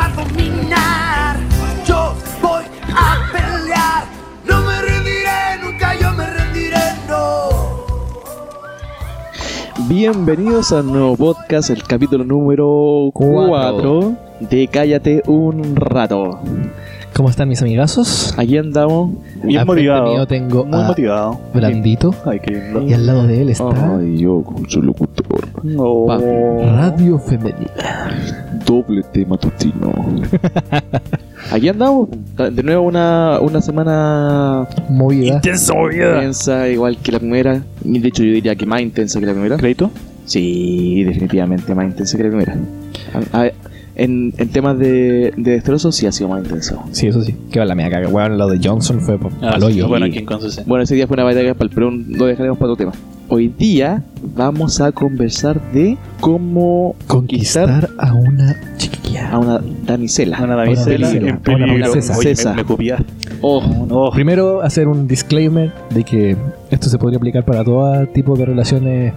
va a dominar. Yo voy a pelear. No me rendiré, nunca yo me rendiré, no. Bienvenidos al nuevo podcast, el capítulo número 4 de Cállate un rato. ¿Cómo están mis amigazos? Aquí andamos. Bien Al frente motivado. mío tengo Muy a motivado. Blandito Ay, qué lindo. y al lado de él está Ay, yo con su locutor. No. Radio Femenina. Doble tema matutino. Aquí andamos. De nuevo una, una semana Movida. Intenso vida. intensa, igual que la primera. De hecho, yo diría que más intensa que la primera. ¿Crédito? Sí, definitivamente más intensa que la primera. A- a- en, en temas de, de destrozos sí ha sido más intenso. Sí, eso sí. Que va la mía caga. Weón, lo de Johnson fue Ah, pa'l sí, hoyo. Bueno, aquí. Bueno, ese día fue una batalla para el pero lo dejaremos para otro tema. Hoy día vamos a conversar de cómo conquistar Conquistar a una chiquilla. a una damisela. Una damisela en Una princesa. Oye, me, me. Oh, Oh, Primero, hacer un disclaimer de que esto se podría aplicar para todo tipo de relaciones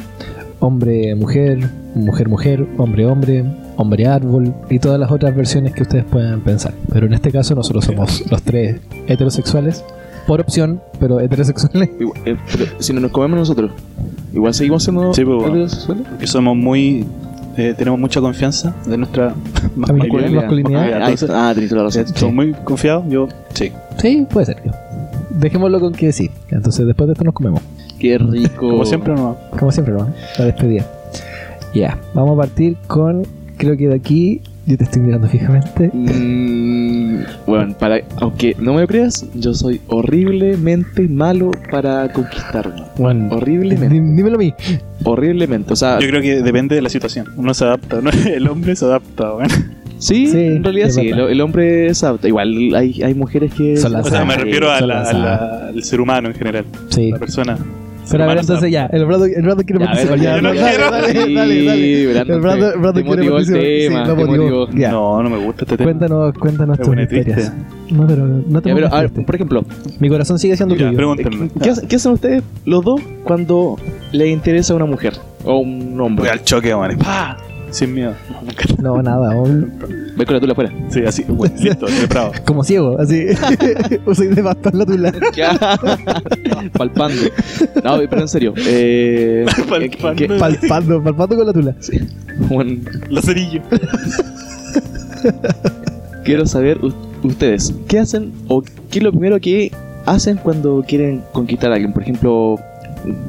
hombre-mujer, mujer-mujer, hombre-hombre, hombre-árbol y todas las otras versiones que ustedes puedan pensar. Pero en este caso nosotros somos los tres heterosexuales, por opción, pero heterosexuales. igual, eh, pero si no nos comemos nosotros, igual seguimos siendo Sí, pues, heterosexuales. que somos muy. eh, tenemos mucha confianza de nuestra Masculinidad. Masculinidad. Ah, Entonces, ah, tenés toda la razón. somos muy confiados. Yo, sí. Sí, puede ser. Dejémoslo con que sí. Entonces después de esto nos comemos. Qué rico. Como siempre, no. Como siempre, ¿no? La despedida. Ya, vamos a partir con, creo que de aquí, yo te estoy mirando fijamente. Mm, bueno, para, aunque no me lo creas, yo soy horriblemente malo para conquistarme. Bueno, Horriblemente. dí- dímelo a mí. Horriblemente. O sea, Yo creo que depende de la situación. Uno se adapta, ¿no? El hombre se adapta, bueno. sí, Sí, en realidad es sí. El, el hombre se adapta. Igual hay, hay mujeres que. Son O sea, me refiero a son la- las- a la- al ser humano en general. Sí. La persona. Pero a ver, entonces ya, el Brado, el Brado quiere a participar. Ya, no dale, quiero. dale, dale, dale, El Brado te quiere participar. Sí, tema, motivó. No, no me gusta este tema. Cuéntanos, cuéntanos tus historias. No, pero no te Ya, pero, a ver, por ejemplo, Mi corazón sigue siendo Ya, tuyo. pregúntenme. ¿qué, hace- qué hacen ustedes los dos cuando les interesa una mujer o un hombre? Voy al choque, man. ¡Pah! Sin miedo. No, nada. obvio. Ve con la tula afuera. Sí, así. Bueno, listo, bravo. Como ciego, así. Usé de bastón la tula. Palpando. No, pero en serio. Eh, Palpando. ¿qué- qué- Palpando, palpando con la tula. Bueno, Lazarillo. quiero saber ustedes, ¿qué hacen o qué es lo primero que hacen cuando quieren conquistar a alguien? Por ejemplo,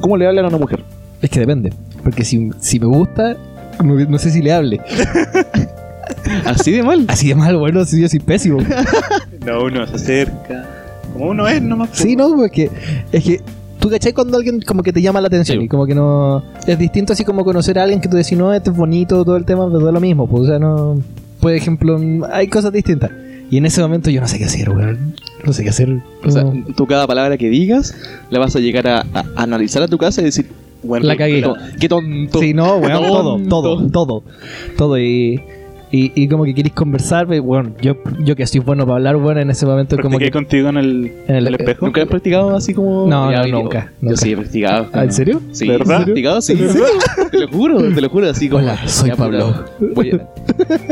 ¿cómo le hablan a una mujer? Es que depende. Porque si, si me gusta, no, no sé si le hable. ¿Así de mal? Así de mal, bueno, si yo soy pésimo. No, uno se acerca. Como uno es nomás. po. Sí, no, porque es que tú cachai cuando alguien como que te llama la atención Sí. y como que no. Es distinto así como conocer a alguien que tú decís, no, este es bonito, todo el tema, pero es lo mismo. Pues, o sea, no. Por ejemplo, hay cosas distintas. Y en ese momento yo no sé qué hacer, weón. No sé qué hacer. O sea, No. tú cada palabra que digas la vas a llegar a, a analizar a tu casa y decir, Bueno, La cagué. pero- qué tonto. Sí, no, weón, todo, Tonto. todo, todo. Todo. Y, y, y como que queréis conversar, pues, bueno, yo, yo que soy bueno para hablar, bueno, en ese momento como ¿Practiqué que. contigo en el, En el- el espejo? ¿Nunca has practicado así como.? No, no, yo- nunca, Yo nunca. sí he practicado. Ah, ¿En serio? Sí, ¿Verdad? he practicado, sí. Te lo juro, te lo juro, así como. Hola, soy Ya, Pablo.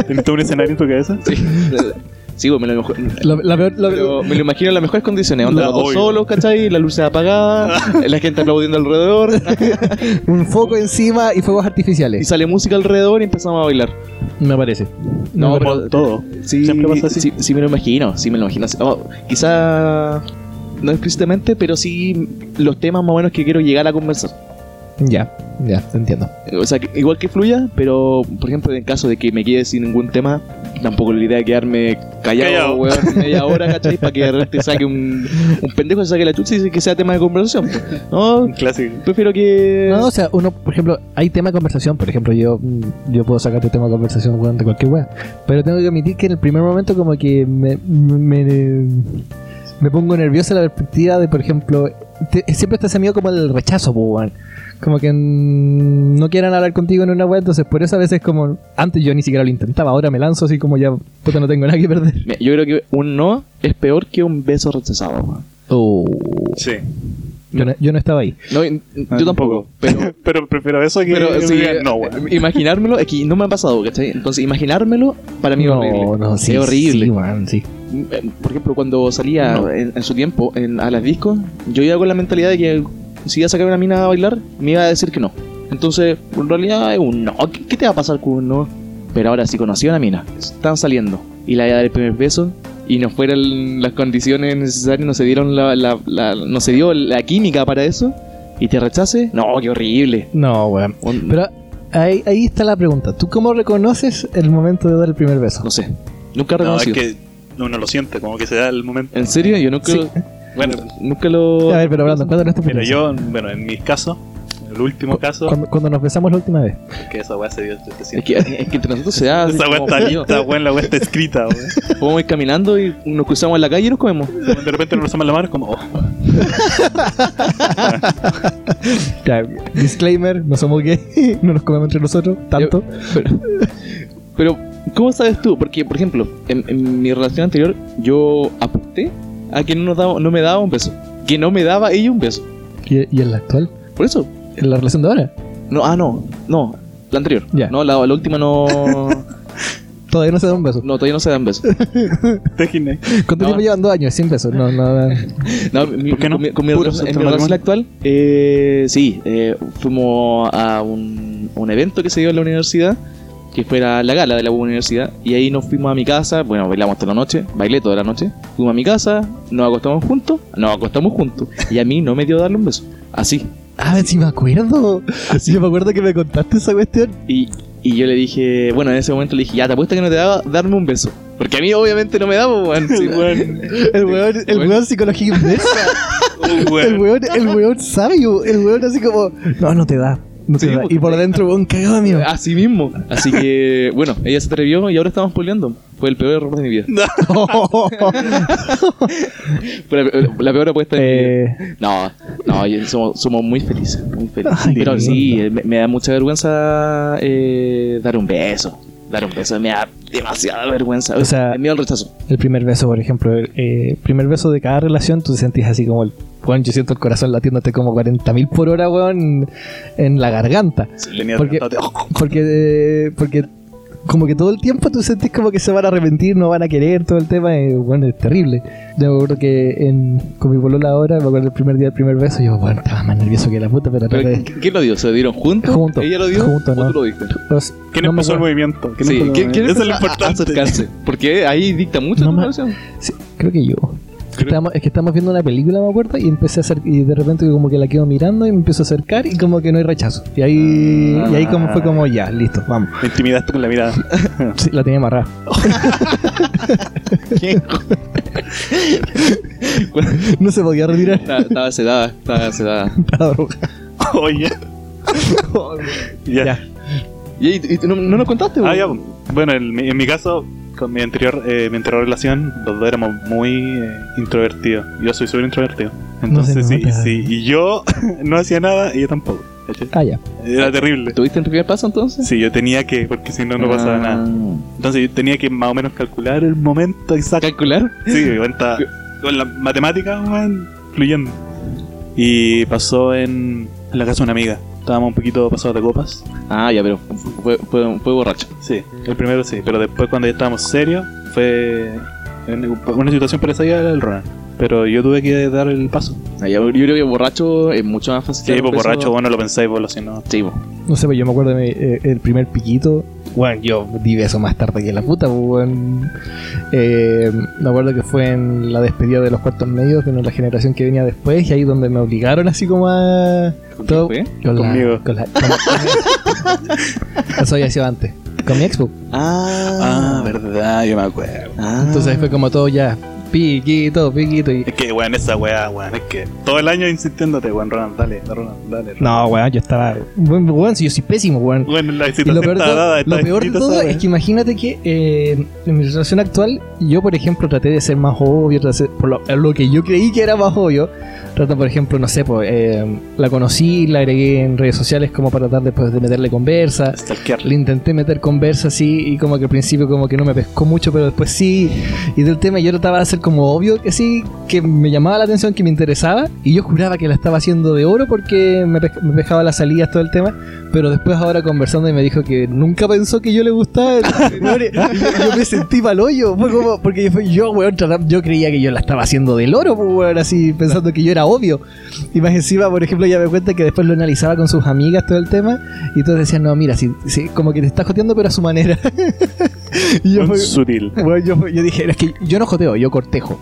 ¿Tienes todo un escenario en tu cabeza? Sí, sí, güey, me lo, la peor- pero me lo imagino en las mejores condiciones. Onda, La- los dos solos, ¿cachai? La luz apagada, la gente aplaudiendo alrededor, un foco encima y fuegos y artificiales. sale música alrededor y empezamos a bailar. Me parece. No, pero- todo. Sí, Siempre pasa así. Sí, sí me lo imagino, sí me lo imagino. Oh, quizá no explícitamente, pero sí los temas más o menos que quiero llegar a conversar. Ya, ya, te entiendo. O sea, que- igual que fluya, pero por ejemplo, en caso de que me quede sin ningún tema, tampoco la idea de quedarme callado, Callado. weón, media hora, ¿cachai? Para que de repente saque un, un pendejo, se saque la chucha y que sea tema de conversación. No, Un clásico. prefiero que. No, o sea, uno, por ejemplo, hay tema de conversación. Por ejemplo, yo, yo puedo sacarte tema de conversación weón, de cualquier wea. Pero tengo que admitir que en el primer momento, como que me, me, me pongo nervioso en la perspectiva de, por ejemplo, te- siempre está ese miedo como el rechazo, po, weón. Como que mm, no quieran hablar contigo en una web, entonces por eso a veces como antes yo ni siquiera lo intentaba, ahora me lanzo así como ya, puta, no tengo nada que perder. Mira, Yo creo que un no es peor que un beso rechazado. Oh. Sí. Yo no, yo no estaba ahí. No, yo tampoco. Pero, Pero prefiero eso que. pero sí, no, weón. imaginármelo, es que no me ha pasado, ¿cachai? Entonces, imaginármelo para mí es no, horrible. no, sí. es horrible. Sí, weón, sí. Eh, Por ejemplo, cuando salía No. en, en su tiempo en- a las discos, yo iba con la mentalidad de que si iba a sacar una mina a bailar, me iba a decir que no. Entonces, en realidad es un no. ¿Qué, qué te va a pasar con un no? Pero ahora sí conocí a una mina. Estaban saliendo y la iba a dar el primer beso y no fueron las condiciones necesarias, no se dieron la, la- la- no se dio la química para eso y te rechace. No, qué horrible. No, weón. Un- Pero ahí, ahí está la pregunta. ¿Tú cómo reconoces el momento de dar el primer beso? no sé. Nunca he No, es reconocido. que uno lo siente, como que se da el momento. ¿En serio? Yo nunca, Sí. Bueno, nunca lo... A ver, pero Brandon, cuéntanos tu mira, opinión. yo, bueno, en mi caso, el último caso, Cuando, cuando nos besamos la última vez. que esa weá se dio Es que, es que entre nosotros se da... así Esa weá está, está buena, la weá está escrita, weón. Podemos ir caminando y nos cruzamos en la calle y nos comemos. De repente nos pasamos la mano, es como, oh, Ya, disclaimer, no somos gay, no nos comemos entre nosotros, tanto. Pero, pero, ¿cómo sabes tú? Porque, por ejemplo, en, en mi relación anterior, yo apunté a que no, daba, no me daba un beso. Que no me daba ella un beso. ¿Y, y en la actual? Por eso. ¿En la relación de ahora? No, ah, no. No. La anterior. Ya. No, la, la última no. Todavía no se da un beso. No, todavía no se dan besos. te imaginas. ¿Cuánto No. tiempo llevan dos años? Sin besos. No, no. No, mi- ¿Por qué no? Con mi, con mi relación- en mi relación actual, eh, sí, eh, fuimos a un, un evento que se dio en la universidad, que fue la, la gala de la universidad, y ahí nos fuimos a mi casa, bueno, bailamos toda la noche, bailé toda la noche, fuimos a mi casa, nos acostamos juntos, nos acostamos juntos, y a mí no me dio darle un beso, así. Ah, sí me acuerdo. Yo me acuerdo que me contaste esa cuestión. Y, y yo le dije, bueno, en ese momento le dije, ya te apuesto que no te daba darme un beso, porque a mí obviamente no me daba, weón. Sí, Weón. El weón, el Weón. psicología inversa. El Weón. weón, el weón sabio. El weón así como, no, no te da. No Sí, Y por dentro, weón, cagado mío. Así mismo. Así que, bueno, ella se atrevió y ahora estamos peleando. Fue el peor error de mi vida. La, la peor apuesta de mi vida. eh, No, no, somos, somos muy felices, muy felices. Ay, Pero sí, eh, me da mucha vergüenza eh, dar un beso. Dar un beso me da demasiada vergüenza. O sea- el miedo al rechazo. el primer beso, por ejemplo, el eh, primer beso de cada relación, tú te sentís así como el. Weón, yo siento el corazón latiéndote como 40.000 por hora, weón, en la garganta. Tenía Porque- Porque, eh, porque como que todo el tiempo tú sentís como que se van a arrepentir, no van a querer, todo el tema, y bueno, es terrible. Yo me acuerdo que en, con mi polola ahora, me acuerdo el primer día del primer beso, yo, bueno, estaba más nervioso que la puta, pero Pero, traté ¿qué- ¿Quién lo dio? ¿Se lo dieron juntos? Juntos. ¿Ella lo dio? Juntos, ¿O no. tú lo diste? Los- ¿Quién no me empezó el movimiento? ¿Quién Sí, empezó el ¿quién, quién es lo importante. acercarse? Porque ahí dicta mucho No tu me- relación. Sí, creo que yo. Estábamos- es que estábamos viendo una película, me acuerdo, y empecé a hacer, y de repente como que la quedo mirando y me empiezo a acercar y como que no hay rechazo. Y ahí, y ahí como fue como ya, listo, vamos. Me intimidaste con la mirada. Sí, la tenía amarrada. No se podía retirar. Estaba- sedada, estaba sedada. Estaba roja. Oye. ya. Ya. ¿Y, y- no, no nos contaste? Ah, ya. Bueno, en mi, en mi caso, con mi anterior, eh, mi anterior relación, los dos éramos muy eh, introvertidos. Yo soy súper introvertido. Entonces, sí, nota. sí. Y yo no hacía nada y ella tampoco. Ah, ya. Era terrible. ¿Tuviste el primer paso entonces? Sí, yo tenía que, porque si no, no pasaba Ah. nada. Entonces yo tenía que más o menos calcular el momento exacto. ¿Calcular? Sí, me cuenta con la matemática, weón, fluyendo. Y pasó en, en la casa de una amiga. Estábamos un poquito pasados de copas. Ah, ya, pero fue, fue, fue borracho. Sí, el primero sí, pero después cuando ya estábamos serios, fue en una situación parecida a la del Ronan. Pero yo tuve que dar el paso. Ah, ya, yo creo que borracho es mucho más fácil. Sí, pues borracho, bueno, lo pensáis vos, si no. Sí, pues. No sé, pero yo me acuerdo de mi- eh, el primer piquito. Bueno, yo di beso más tarde que la puta, pues, weón. Eh, me acuerdo que fue en la despedida de los cuartos medios de la generación que venía después, y ahí donde me obligaron así como a. ¿Con todo- fue? Con la- con la- con- Eso había sido antes. Con mi expo. Ah, verdad, yo me acuerdo. Ah. Entonces ahí fue como todo ya. Piquito, piquito. Y... Es que, weón, esa weá, weón, es que todo el año insistiéndote, weón, Ronan, dale, Ronan, dale. Ronan. No, weón, yo estaba. Weón, weón, si yo soy pésimo, weón. Bueno, la Y situación lo peor, de está todo, dada, lo peor de todo es que imagínate que eh, en mi relación actual, yo por ejemplo traté de ser más obvio, traté de ser- por lo, lo que yo creí que era más obvio, Trata, por ejemplo, no sé, pues, eh, la conocí, la agregué en redes sociales como para tratar después de meterle conversa. Stalkear. Le intenté meter conversa así y como que al principio como que no me pescó mucho, pero después sí. Y del tema yo trataba de hacer como obvio que sí, que me llamaba la atención, que me interesaba. Y yo juraba que la estaba haciendo de oro porque me, me pescaba las salidas, todo el tema. Pero después ahora conversando y me dijo que nunca pensó que yo le gustaba. Yo, yo me sentí mal hoyo. Fue como, porque yo, weón, yo creía que yo la estaba haciendo del oro, pues, weón, así pensando que yo era obvio. Y más encima, por ejemplo, ya me cuenta que después lo analizaba con sus amigas todo el tema. Y todos decían, no, mira, si, si- como que te estás joteando, pero a su manera. y yo, fue- sutil. bueno, yo, yo dije, es que yo no joteo, yo cortejo.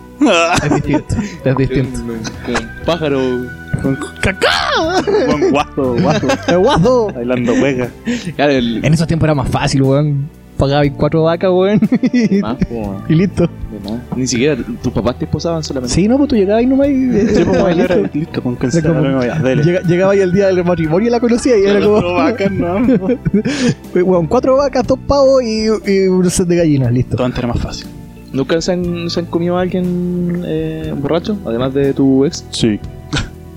Es distinto. Es distinto. Con pájaro. Con guasto, guasto. ¡El guazo! Bailando juega. Claro, el. En esos tiempos era más fácil, weón. Pagaba cuatro vacas, weón. y, Más, po, y listo. de más. Ni siquiera tus papás te esposaban solamente. Sí, no, pues tú llegabas y nomás y... Sí, y bueno, llegaba ahí el día del matrimonio y la conocía y era como... Todo bacán, ¿no? weón, cuatro vacas, dos pavos y, y un set de gallinas, listo. Todo antes era más fácil. ¿Nunca se han, se han comido a alguien eh, borracho? Además de tu ex. Sí.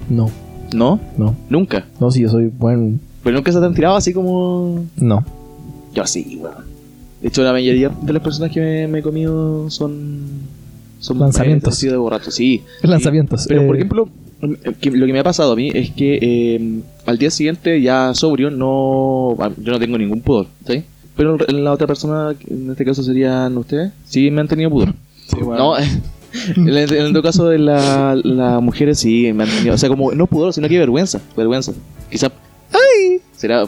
No, ¿No? no. Nunca. No, si yo soy buen... Pero nunca se te han tirado así como. No. Yo sí, weón. De hecho, la mayoría de las personas que me, me he comido son. Son Lanzamientos. de borracho, sí. Lanzamientos. Pero, por eh, ejemplo, lo que me ha pasado a mí es que eh, al día siguiente, ya sobrio, no yo no tengo ningún pudor, ¿sí? Pero la otra persona, en este caso serían ustedes, sí me han tenido pudor. Sí, bueno. No, en el, en el otro caso de la- las mujeres sí me han tenido, o sea, como no pudor, sino que vergüenza, vergüenza. Quizá, ¡ay! Será,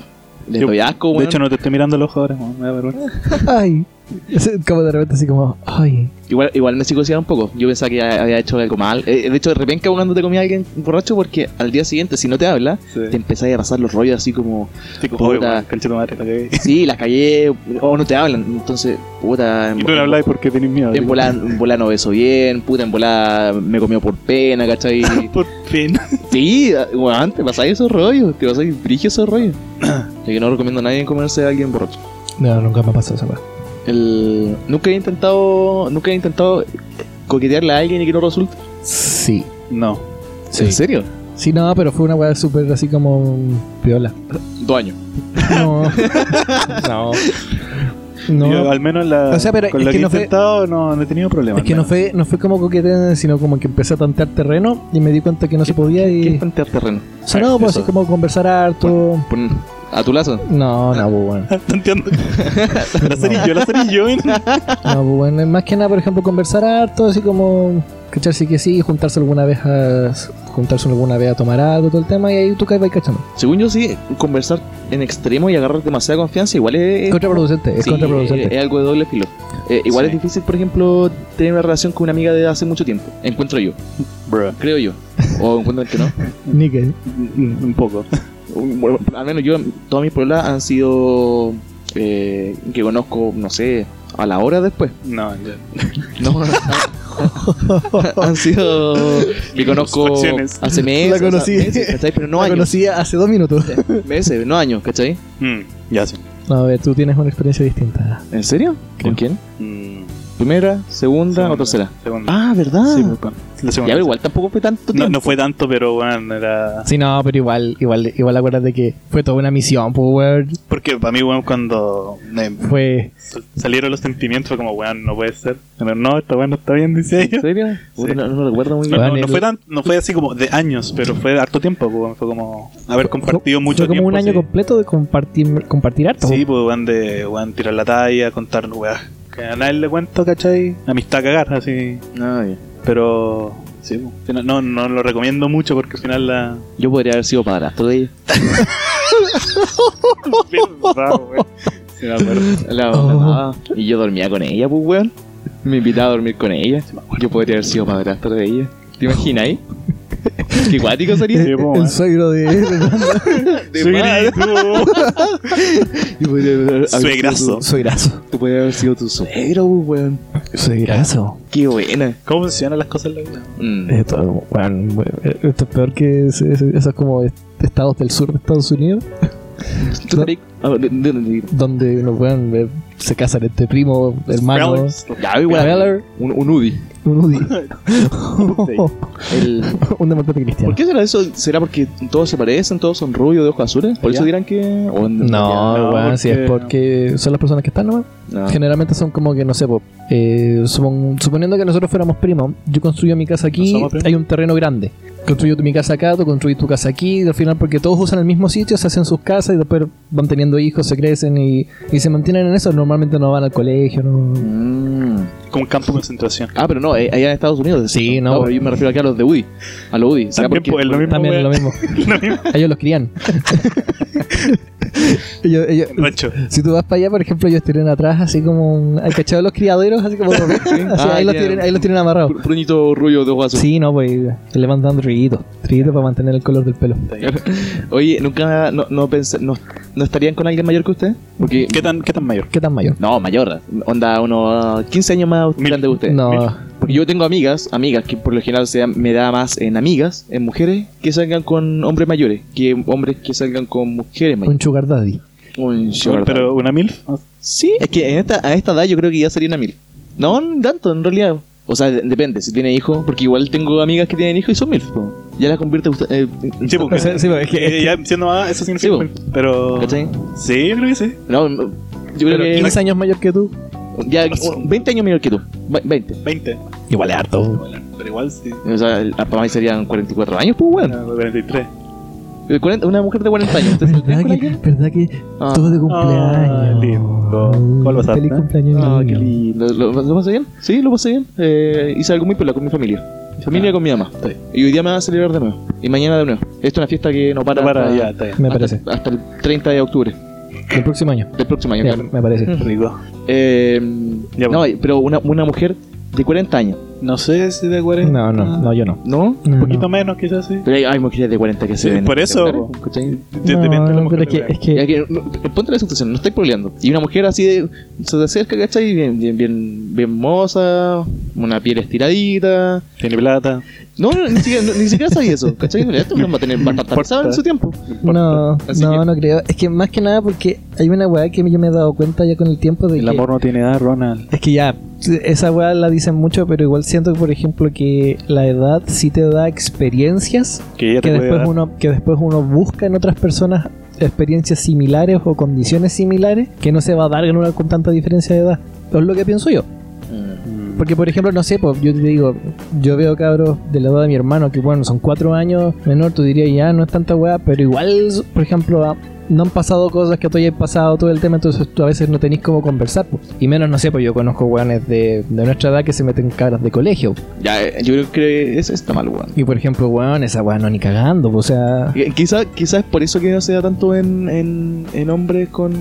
les Yo- doy asco, De hecho, no te estoy mirando los ojos ahora, weón, me da vergüenza. Ay. Ese- Como de repente así como... Ay. Igual, igual me psicoseaba un poco. Yo pensaba que había hecho algo mal. Eh, de hecho, de repente cuando te comía alguien borracho, porque al día siguiente, si no te habla, Sí. te empezás a pasar los rollos así como, Sí, como, Puta. weón, tu madre, la cagué. sí, las callé, o no te hablan. Entonces, puta, en, Y tú le hablas porque tenés miedo. en volada, en volada no beso bien, puta, en volada me comió por pena, ¿cachai? Por fin. sí, weón, te pasáis esos rollos, te pasáis brillo esos rollos. Así que no recomiendo a nadie comerse a alguien borracho. No, nunca me ha pasado esa weá. El, nunca he intentado, nunca he intentado coquetearle a alguien y que no resulte. Sí. No. ¿En serio? Sí, no, pero fue una weá súper así como piola. Dos años. No. no. No. Yo, al menos la, O sea, pero con lo que que, no he fue- intentado no, no he tenido problemas. Es que no fue, no fue como coqueteo, sino como que empecé a tantear terreno y me di cuenta que no se podía ¿Qué y... es tantear terreno? O sea, no, pues Eso. así como conversar harto. Pon- ¿A tu lazo? No, no, pues bueno. Entiendo. la cerillo, la cerillo. ¿eh? No, pues bueno. Más que nada, por ejemplo, conversar harto, así como... Cacharse que sí, juntarse alguna vez a... Juntarse alguna vez a tomar algo, todo el tema, y ahí tú caes, vas cachando. Según yo, sí, conversar en extremo y agarrar demasiada confianza igual es... Es contraproducente, es sí, contraproducente. es, algo de doble filo. Eh, igual Sí. es difícil, por ejemplo, tener una relación con una amiga de hace mucho tiempo. Encuentro yo, Bro. creo yo. O encuentran que no. Un un poco. Bueno, al menos yo, todas mis pruebas han sido eh, que conozco, no sé, a la hora después. No, ya. No, han sido que conozco hace meses. La conocí. o sea, meses. Pero no la años. conocí hace dos minutos. Meses, no años, ¿cachai? Mm, ya sí. No, a ver, tú tienes una experiencia distinta. ¿En serio? ¿Con quién? Mm, ¿Primera, segunda, segunda, o tercera? Segunda. Ah, ¿verdad? Sí, pues, la ya, segunda. pero igual tampoco fue tanto tiempo. no, no fue tanto, pero bueno, era. Sí, no, pero igual, igual, igual acuérdate que fue toda una misión, pues, weón. Porque para mí, weón, cuando me Fue. sal- salieron los sentimientos, fue como, weón, no puede ser. Pero no, esta weón no está bien, dice ella. ¿En serio? No, no recuerdo muy bien. no, fue tan, no fue así como de años, pero fue harto tiempo, pues, weón. Fue como haber compartido fue- mucho fue como tiempo. un año sí. completo de compartir, compartir harto. Sí, pues, weón, de weón, tirar la talla, contar, weón. Que a nadie le cuento, ¿cachai? Amistad a cagar, así. Ah, ya. Pero, sí, no, no lo recomiendo mucho porque al final la. Yo podría haber sido padrastro de ella. Sí. La Oh. Y yo dormía con ella, pues, weón. Me invitaba a dormir con ella. Yo podría haber sido padrastro de ella. ¿Te imaginas ahí? Qué cuático sería. Sí, pues, El weón. suegro de. De sido Suegrazo. tu- Suegrazo. Tú podrías haber sido tu suegro, pues, weón. Suegrazo. Qué buena. ¿Cómo funcionan las cosas en la vida? Mm. Esto, weón, esto es peor que ese- ese- esos como est- estados del sur de Estados Unidos. ¿Tú estarías- a ver, donde uno weón, eh, se casan entre primo, hermano. Ya, igual. Un, un UDI. un UDI, El- un demócrata cristiano. ¿Por qué será eso? ¿Será porque todos se parecen, todos son rubios de ojos azules? ¿Por ¿Ya? eso dirán que.? o en- No, No, si es porque- son las personas que están nomás. No. Generalmente son como que, no sé, po, eh, supon- suponiendo que nosotros fuéramos primos, yo construyo mi casa ¿No aquí, hay un terreno grande. Construyo mi casa acá, tú construyes tu casa aquí, y al final porque todos usan el mismo sitio, se hacen sus casas y después van teniendo hijos, se crecen y, y se mantienen en eso. Normalmente no van al colegio, no... Mm. Como un campo de concentración. Ah, pero no, eh, allá en Estados Unidos. Sí, no. pero yo me refiero aquí a los de UDI. A los UDI. ¿Será También, porque- pues, es lo mismo. También es lo mismo. Lo mismo. Ellos los crían. Ellos- ellos- Rancho. si tú vas para allá, por ejemplo, ellos tienen atrás así como un... ¿Hay cachado los criaderos? Así como... así, Ah, ahí, los ya. tienen, ahí los tienen amarrados. Pr- Pruñito rubio de ojos azules. Sí, no, pues le van dando trillito. Trillito para mantener el color del pelo. Oye, ¿nunca no, no, pens- no, no estarían con alguien mayor que usted? Porque. ¿Qué tan, ¿Qué tan mayor? ¿Qué tan mayor? No, mayor. Onda, unos 15 años más grande que usted. No, Porque yo tengo amigas, amigas que por lo general se da- me da más en amigas, en mujeres, que salgan con hombres mayores, que hombres que salgan con mujeres un mayores. sugar daddy. Un sugar Pero daddy. una mil. Sí, es que en esta, a esta edad yo creo que ya sería una mil. No, tanto, en realidad. O sea, de- depende, si tiene hijos, porque igual tengo amigas que tienen hijos y son mil. Ya la convierte usted. eh, en- Sí, porque Sí, sí, porque es que- eh, ya siendo más, eso significa. Sí, mil. pero. ¿Cachai? Sí, yo creo que sí. No, no, yo creo Pero que 15 años mayor que tú. Ya un- 20 años menor que tú. Ve- 20. 20. Igual es harto. Pero igual sí. O sea, el- para mí serían 44 años, pues bueno. Ah, 43. Eh, 40 Una mujer de 40 años. ¿Usted se ¿Verdad que? ¿Verdad que Ah. todo de cumpleaños? lindo. ¿Cómo lo pasaste? Feliz cumpleaños, Ah, niño. qué lindo. ¿Lo, lo pasé bien? Sí, lo pasé bien. Eh, hice algo muy pela con mi familia. Mi familia Ah, con mi mamá. está bien. Y hoy día me va a celebrar de nuevo. Y mañana de nuevo. Esto es una fiesta que no para, No para, hasta, ya, está bien. Me hasta- parece. hasta el 30 de octubre El próximo año. del próximo año. Ya, claro. me parece. Rico. Eh, Ya, no, pues. pero una, una mujer de 40 años. No sé si de 40. No, no, no, yo no. ¿No? No, Un poquito no. menos, quizás sí. Pero hay, hay mujeres de 40 que se Sí, ven. por eso, Depende de la No, mujer. pero es que, es Ya que que, no, ponte la situación, no estáis problemando. Y una mujer así de. Se te acerca, ¿cachai? Bien, bien, bien, bien moza, una piel estiradita. Tiene plata. No, no, ni siquiera, no, ni siquiera sabía eso, ¿cachai? Esto va a tener bastante en su tiempo. no, Así no, que- no creo. Es que más que nada porque hay una weá que yo me he dado cuenta ya con el tiempo de El que amor no tiene edad, Ronald. Es que ya, esa weá la dicen mucho, pero igual siento por ejemplo, que la edad sí te da experiencias Que después, dar. uno, que después uno busca en otras personas experiencias similares o condiciones similares que no se va a dar en una con tanta diferencia de edad. Es lo que pienso yo. Mm. Porque, por ejemplo, no sé, pues, yo te digo, yo veo cabros de la edad de mi hermano que, bueno, son cuatro años menor, tú dirías, ya no es tanta weá, pero igual, por ejemplo, ah, no han pasado cosas que tú hayas pasado todo el tema, entonces tú a veces no tenés cómo conversar, pues. Y menos, no sé, pues yo conozco weones de, de nuestra edad que se meten cabras de colegio. Ya, eh, yo creo que eso está mal, weón. Y, por ejemplo, weón, esa weá no ni cagando, pues, o sea... Eh, Quizá, quizá es por eso que no se da tanto en, en, en hombres con.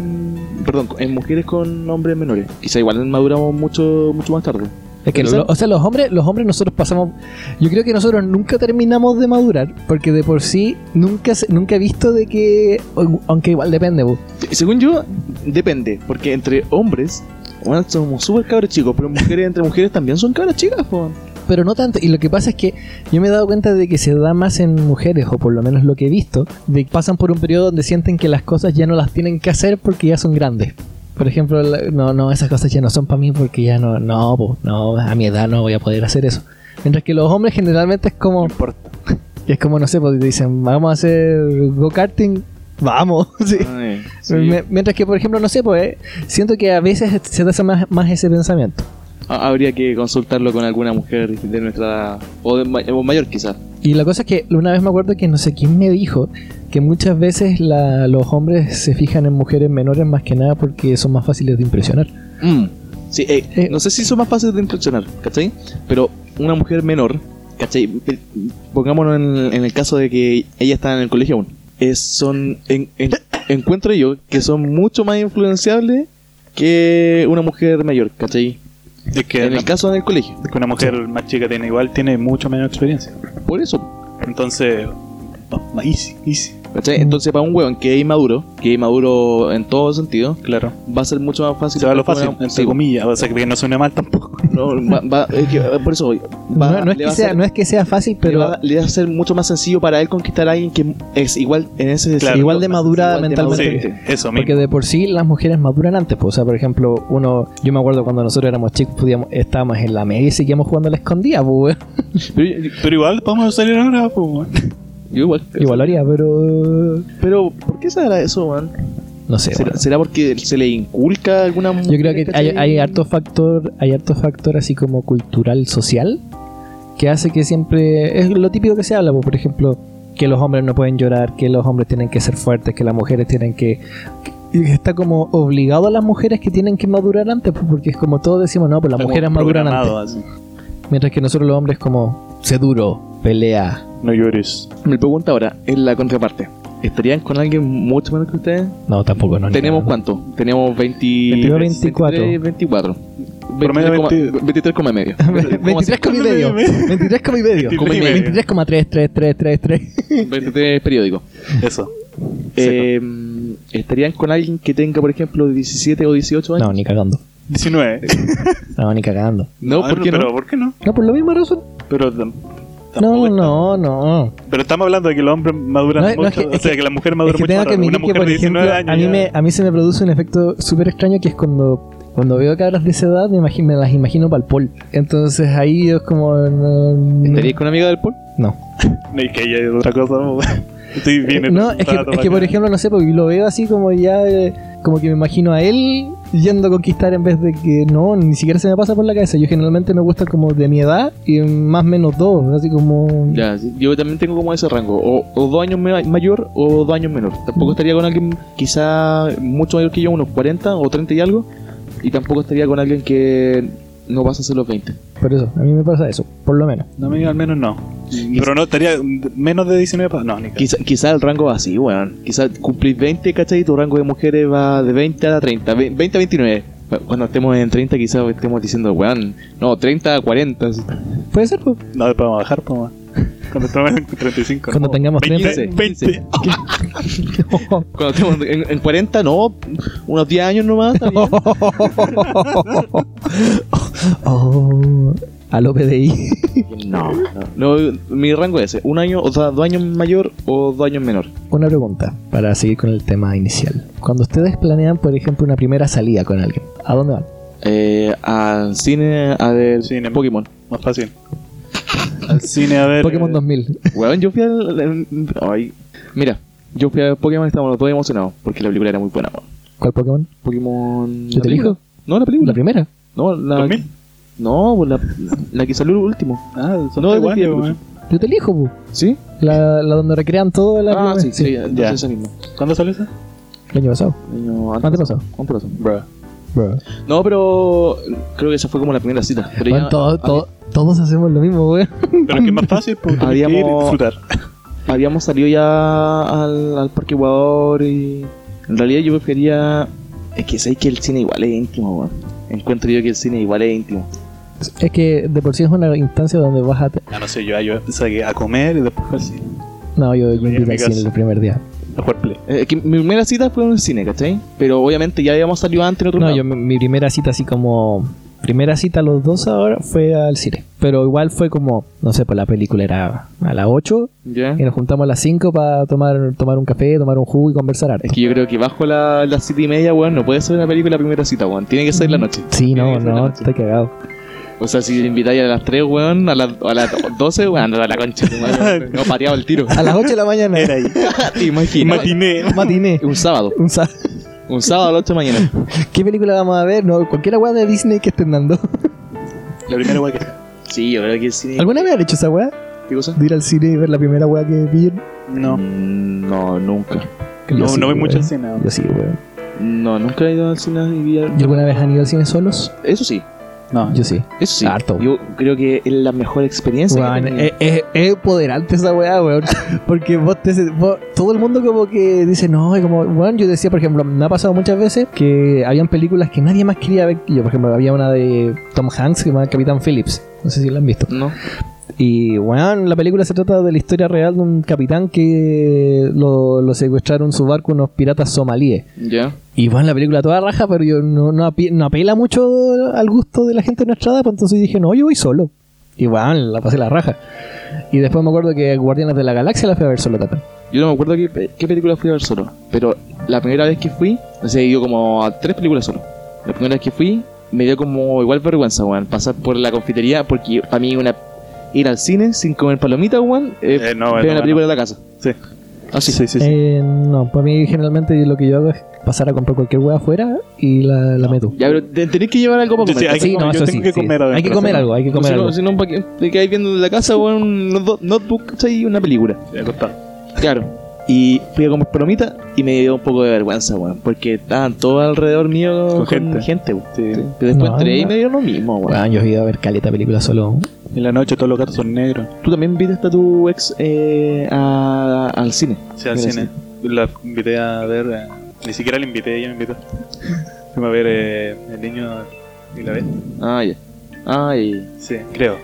Perdón, en mujeres con hombres menores. Quizá igual maduramos mucho, mucho más tarde. Es que, o sea, los hombres, los hombres nosotros pasamos. Yo creo que nosotros nunca terminamos de madurar, porque de por sí nunca nunca he visto de que, aunque igual depende, bu. Se- Según yo, depende, porque entre hombres, bueno, somos súper cabros chicos, pero mujeres entre mujeres también son cabras chicas, po. pero no tanto. Y lo que pasa es que yo me he dado cuenta de que se da más en mujeres, o por lo menos lo que he visto, de que pasan por un periodo donde sienten que las cosas ya no las tienen que hacer porque ya son grandes. Por ejemplo, la- no, no, esas cosas ya no son para mí porque ya no, no, po, no, a mi edad no voy a poder hacer eso. Mientras que los hombres generalmente es como, importa. es como, no sé, pues dicen, vamos a hacer go-karting, vamos. sí. Ay, Mientras que, por ejemplo, no sé, pues eh, siento que a veces se da más, más ese pensamiento. Ha- Habría que consultarlo con alguna mujer de nuestra o, de o mayor quizás. Y la cosa es que una vez me acuerdo que no sé quién me dijo que muchas veces la- los hombres se fijan en mujeres menores más que nada porque son más fáciles de impresionar. Mm. Sí, eh, Eh. no sé si son más fáciles de impresionar, ¿cachai? Pero una mujer menor, ¿cachai? Pongámonos en, en el caso de que ella está en el colegio aún. Son, en- en- encuentro yo que son mucho más influenciables que una mujer mayor, ¿cachai? Que, En el caso del colegio. es que una mujer más chica tiene igual, tiene mucho menos experiencia. Por eso. Entonces, más easy, easy. ¿Cachai? Entonces, para un weón que es inmaduro, que es inmaduro en todo sentido, Claro. va a ser mucho más fácil. Se va a lo fácil, una- entre comillas. O sea, que no suene mal tampoco. no, va- va- es que, eh, por eso voy. Va- no, no es le que va a sea, ser- no es que sea fácil, le va, pero le va a ser mucho más sencillo para él conquistar a alguien que es igual en ese Claro. igual de madura igual de mentalmente. madura. Sí, eso mismo. Porque de por sí las mujeres maduran antes, pues, o sea, por ejemplo, uno, yo me acuerdo cuando nosotros éramos chicos, podíamos, estábamos en la media y seguíamos jugando a la escondida, pues, weón. Pero Pero igual podemos salir ahora, pues, weón. Yo igual. igual lo haría, pero Pero, ¿por qué será eso, man? no sé. ¿Será, porque se le inculca alguna Yo creo que hay, hay harto factor, hay harto factor así como cultural, social, que hace que siempre es lo típico que se habla, por ejemplo, que los hombres no pueden llorar, que los hombres tienen que ser fuertes, que las mujeres tienen que y está como obligado a las mujeres que tienen que madurar antes, pues, porque es como todos decimos, no, pues las Está mujeres maduran antes. así. Mientras que nosotros los hombres como, sé duro, pelea. No llores. Me pregunta ahora, en la contraparte. ¿Estarían con alguien mucho menos que ustedes? No, tampoco, no. ¿Tenemos cagando. cuánto? Tenemos 20... 22, 24. 23, 24. Promedio 23, 23 coma medio. 23 como y medio. 23 como y medio. 23 y medio. 23,3, 3, 3, 3, 3. 23 periódicos. Eso. Eh, ¿Estarían con alguien que tenga, por ejemplo, 17 o 18 años? No, ni cagando. 19. No, ni cagando. No, ¿por qué pero no? ¿por qué no? No, por la misma razón. Pero No, no, no. Pero estamos hablando de que los hombres maduran No, no, mucho. es que- o es sea, que- que, la mujer Es madura que mucho tengo que admitir Una que, mujer por de ejemplo, 19 años. a mí, me, a mí se me produce un efecto súper extraño que es cuando, cuando veo cabras de esa edad, me, imagino, me las imagino para el pol. Entonces ahí es como. No, no, ¿Estarías con una amiga del Paul? no. No, y que ella es otra cosa. ¿no? Estoy bien. No, es que, es que por ejemplo, no sé, porque lo veo así como ya. eh, como que me imagino a él yendo a conquistar en vez de que no, ni siquiera se me pasa por la cabeza. Yo generalmente me gusta como de mi edad y más o menos dos, así como. Ya, yo también tengo como ese rango. O, o dos años ma- mayor o dos años menor. Tampoco estaría con alguien quizá mucho mayor que yo, unos 40 o 30 y algo. Y tampoco estaría con alguien que no pasa a ser los 20. Por eso, a mí me pasa eso, por lo menos. No, a mí al menos no. Pero no estaría menos de 19 pa- No, ni. Quizá, quizá el rango va así, weón. Quizá cumplís 20, ¿cachai? Y tu rango de mujeres va de 20 a 30, ve- 20 a 29. Cuando estemos en 30, quizás estemos diciendo, weón, no, 30 a 40. así. Puede ser, pues. No, después vamos a bajar, pues. Cuando estemos en 35. Cuando no. tengamos 20, 30. 20. Cuando estemos en, en 40, no, unos 10 años nomás. oh, a lo PDI. No, no, no, mi rango es ese, un año, o sea, dos años mayor o dos años menor. Una pregunta para seguir con el tema inicial. Cuando ustedes planean, por ejemplo, una primera salida con alguien, ¿a dónde van? Eh, al cine a ver Cine. Pokémon. Más fácil. Al cine a ver. Pokémon eh, 2000. Weón, yo fui al... al- ay, mira, yo fui a ver Pokémon y estábamos todos emocionados porque la película era muy buena. ¿Cuál Pokémon? Pokémon... ¿Yo ¿la te elijo? No, la película. La primera. No, la... 2000. No, pues la, la que salió el último. Ah, son No, de weón. Yo te elijo, pu. ¿Sí? La, la donde recrean todo la ah, primera- sí, sí, ya, esa misma. ¿Cuándo sale esa? El año pasado. Año Antepasado. Antepasado. Bro. No, pero creo que esa fue como la primera cita. Pero Bueno, ya- todo- todo- todos hacemos lo mismo, weón. Pero es que es más fácil porque y Habíamos- disfrutar. habíamos salido ya al, al Parque Ecuador y en realidad yo prefería es que sé que el cine igual es íntimo weón. encuentro yo que el cine igual es íntimo Es que de por sí es una instancia donde vas a... Ah, no sé, yo, yo empecé a comer y después fue al cine. No, yo, invité mi al cine el primer día. A jugar play. Eh, es que mi primera cita fue en el cine ¿cachai? pero obviamente ya habíamos salido antes en otro No, lado. yo mi, mi primera cita así como... Primera cita a los dos ahora fue al cine. Pero igual fue como, no sé, pues la película era a las 8 ¿Ya? y nos juntamos a las 5 para tomar, tomar un café, tomar un jugo y conversar harto. es que yo creo que bajo la, la cita y media weón, no puede ser una película primera cita weón. tiene que ser la noche Sí, Tiene no, no, está cagado. O sea si te invitáis a las 3 weón, a las, a las 12 weón, anda a la concha madre, no pateado el tiro A las 8 de la mañana. Era ahí. te imaginas Matiné. Matiné. un sábado Un sa- un sábado a las 8 de la mañana ¿Qué película vamos a ver? No, cualquier weá de Disney que estén dando. La primera weá que. sí yo creo que el cine ¿Alguna vez han hecho esa weá? ¿qué cosa? De ir al cine y ver la primera weá que pillen. No. Mm, No, nunca. Yo No, sí, no voy mucho weón. al cine. Yo sí, weón. No, nunca he ido al cine y vi al- ¿Y alguna vez han ido al cine solos? Eso sí, No. Yo sí. eso sí. Harto. Yo creo que es la mejor experiencia. que es, empoderante esa weá, weón. Porque vos, te, vos- todo el mundo como que dice, no, y como, weón, yo decía, por ejemplo, me ha pasado muchas veces que habían películas que nadie más quería ver que yo. Por ejemplo, había una de Tom Hanks que se llama Capitán Phillips. No sé si la han visto. No. Y bueno, la película se trata de la historia real de un capitán que lo, lo secuestraron su barco unos piratas somalíes. Ya. Y bueno, la película toda raja, pero yo no, no, no apela mucho al gusto de la gente de nuestra edad, pues entonces dije, no, yo voy solo. Y bueno, la pasé la raja. Y después me acuerdo que Guardianes de la Galaxia la fui a ver solo también. Yo no me acuerdo qué, qué película fui a ver solo. Pero la primera vez que fui, o sea, ido como a tres películas solo. La primera vez que fui, me dio como igual vergüenza, weón. Pasar por la confitería, porque para mí una ir al cine sin comer palomitas, weón, eh, Eh, no, ver no, la no. película en la casa. Sí. Así. Sí, sí, sí. Eh, no, para mí generalmente lo que yo hago es pasar a comprar cualquier hueá afuera y la, la meto. Ya, pero te- tenés que llevar algo para Sí, comer. sí, hay que Sí, no, comer, yo eso tengo sí, que sí. comer Hay que comer sí. algo, hay que comer si algo. no, si no, ¿para qué? te quedáis viendo desde la casa, weón, un not- notebook, ¿cachai? Una película. Sí, acostado. Claro. Y fui a comer palomitas y me dio un poco de vergüenza, weón. Porque estaban todos alrededor mío Con con, gente. gente, weón. Sí. Después No, entré y no. me dieron lo mismo, weón. Bueno, yo he ido a ver caleta película solo. En la noche todos los gatos son negros. Tú también invitaste a tu ex eh, a- al cine. Sí, al Mira, cine. La invité a ver. eh, ni siquiera la invité, ella me invitó. Fuimos a ver eh, El niño y la vez. Ah, ya. Ay. Sí, creo.